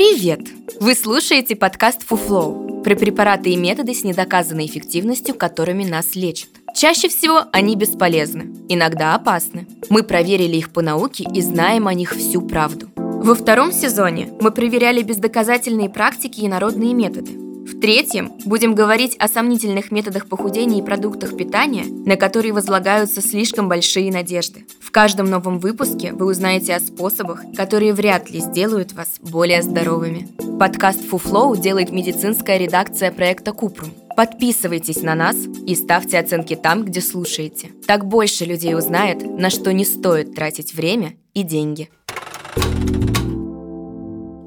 Привет! Вы слушаете подкаст «Фуфлоу» про препараты и методы с недоказанной эффективностью, которыми нас лечат. Чаще всего они бесполезны, иногда опасны. Мы проверили их по науке и знаем о них всю правду. Во втором сезоне мы проверяли бездоказательные практики и народные методы. В третьем будем говорить о сомнительных методах похудения и продуктах питания, на которые возлагаются слишком большие надежды. В каждом новом выпуске вы узнаете о способах, которые вряд ли сделают вас более здоровыми. Подкаст Фуфлоу делает медицинская редакция проекта Купрум. Подписывайтесь на нас и ставьте оценки там, где слушаете. Так больше людей узнает, на что не стоит тратить время и деньги.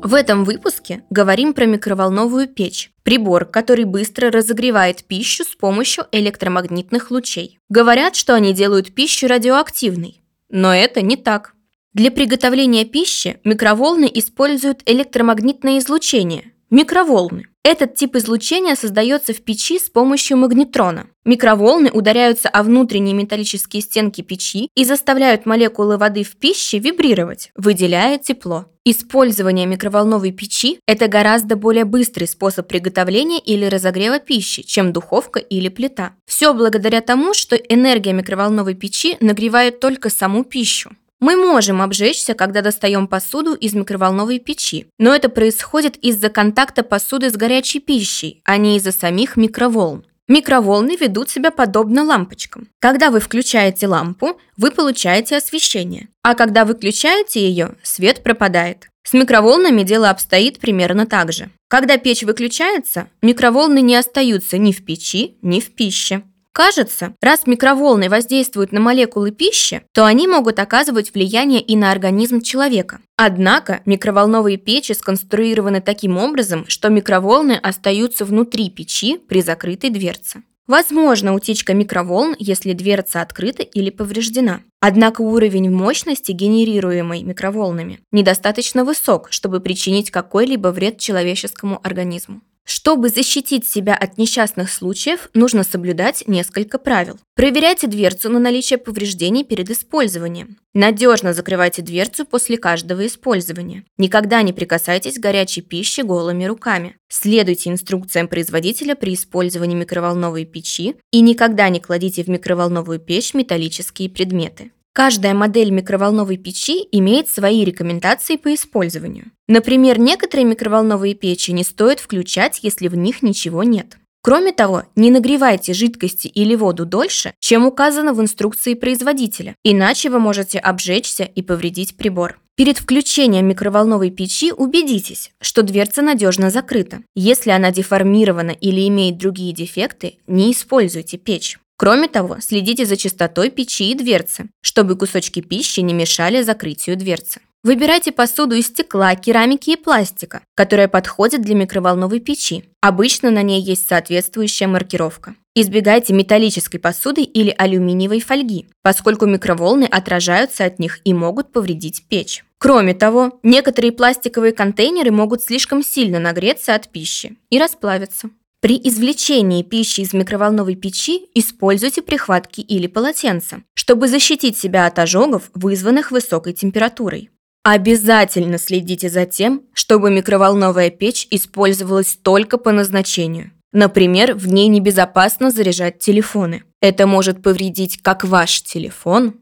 В этом выпуске говорим про микроволновую печь, прибор, который быстро разогревает пищу с помощью электромагнитных лучей. Говорят, что они делают пищу радиоактивной, но это не так. Для приготовления пищи микроволны используют электромагнитное излучение – микроволны. Этот тип излучения создается в печи с помощью магнетрона. Микроволны ударяются о внутренние металлические стенки печи и заставляют молекулы воды в пище вибрировать, выделяя тепло. Использование микроволновой печи – это гораздо более быстрый способ приготовления или разогрева пищи, чем духовка или плита. Все благодаря тому, что энергия микроволновой печи нагревает только саму пищу. Мы можем обжечься, когда достаем посуду из микроволновой печи, но это происходит из-за контакта посуды с горячей пищей, а не из-за самих микроволн. Микроволны ведут себя подобно лампочкам. Когда вы включаете лампу, вы получаете освещение, а когда выключаете ее, свет пропадает. С микроволнами дело обстоит примерно так же. Когда печь выключается, микроволны не остаются ни в печи, ни в пище. Кажется, раз микроволны воздействуют на молекулы пищи, то они могут оказывать влияние и на организм человека. Однако микроволновые печи сконструированы таким образом, что микроволны остаются внутри печи при закрытой дверце. Возможно утечка микроволн, если дверца открыта или повреждена. Однако уровень мощности, генерируемой микроволнами, недостаточно высок, чтобы причинить какой-либо вред человеческому организму. Чтобы защитить себя от несчастных случаев, нужно соблюдать несколько правил. Проверяйте дверцу на наличие повреждений перед использованием. Надежно закрывайте дверцу после каждого использования. Никогда не прикасайтесь к горячей пище голыми руками. Следуйте инструкциям производителя при использовании микроволновой печи и никогда не кладите в микроволновую печь металлические предметы. Каждая модель микроволновой печи имеет свои рекомендации по использованию. Например, некоторые микроволновые печи не стоит включать, если в них ничего нет. Кроме того, не нагревайте жидкости или воду дольше, чем указано в инструкции производителя, иначе вы можете обжечься и повредить прибор. Перед включением микроволновой печи убедитесь, что дверца надежно закрыта. Если она деформирована или имеет другие дефекты, не используйте печь. Кроме того, следите за чистотой печи и дверцы, чтобы кусочки пищи не мешали закрытию дверцы. Выбирайте посуду из стекла, керамики и пластика, которая подходит для микроволновой печи. Обычно на ней есть соответствующая маркировка. Избегайте металлической посуды или алюминиевой фольги, поскольку микроволны отражаются от них и могут повредить печь. Кроме того, некоторые пластиковые контейнеры могут слишком сильно нагреться от пищи и расплавиться. При извлечении пищи из микроволновой печи используйте прихватки или полотенца, чтобы защитить себя от ожогов, вызванных высокой температурой. Обязательно следите за тем, чтобы микроволновая печь использовалась только по назначению. Например, в ней небезопасно заряжать телефоны. Это может повредить как ваш телефон,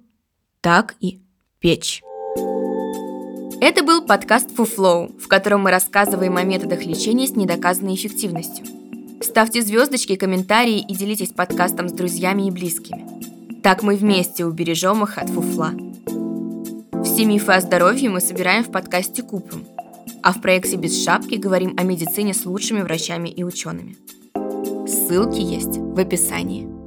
так и печь. Это был подкаст Фуфлоу, в котором мы рассказываем о методах лечения с недоказанной эффективностью. Ставьте звездочки, комментарии и делитесь подкастом с друзьями и близкими. Так мы вместе убережем их от фуфла. Все мифы о здоровье мы собираем в подкасте Купрум, а в проекте «Без шапки» говорим о медицине с лучшими врачами и учеными. Ссылки есть в описании.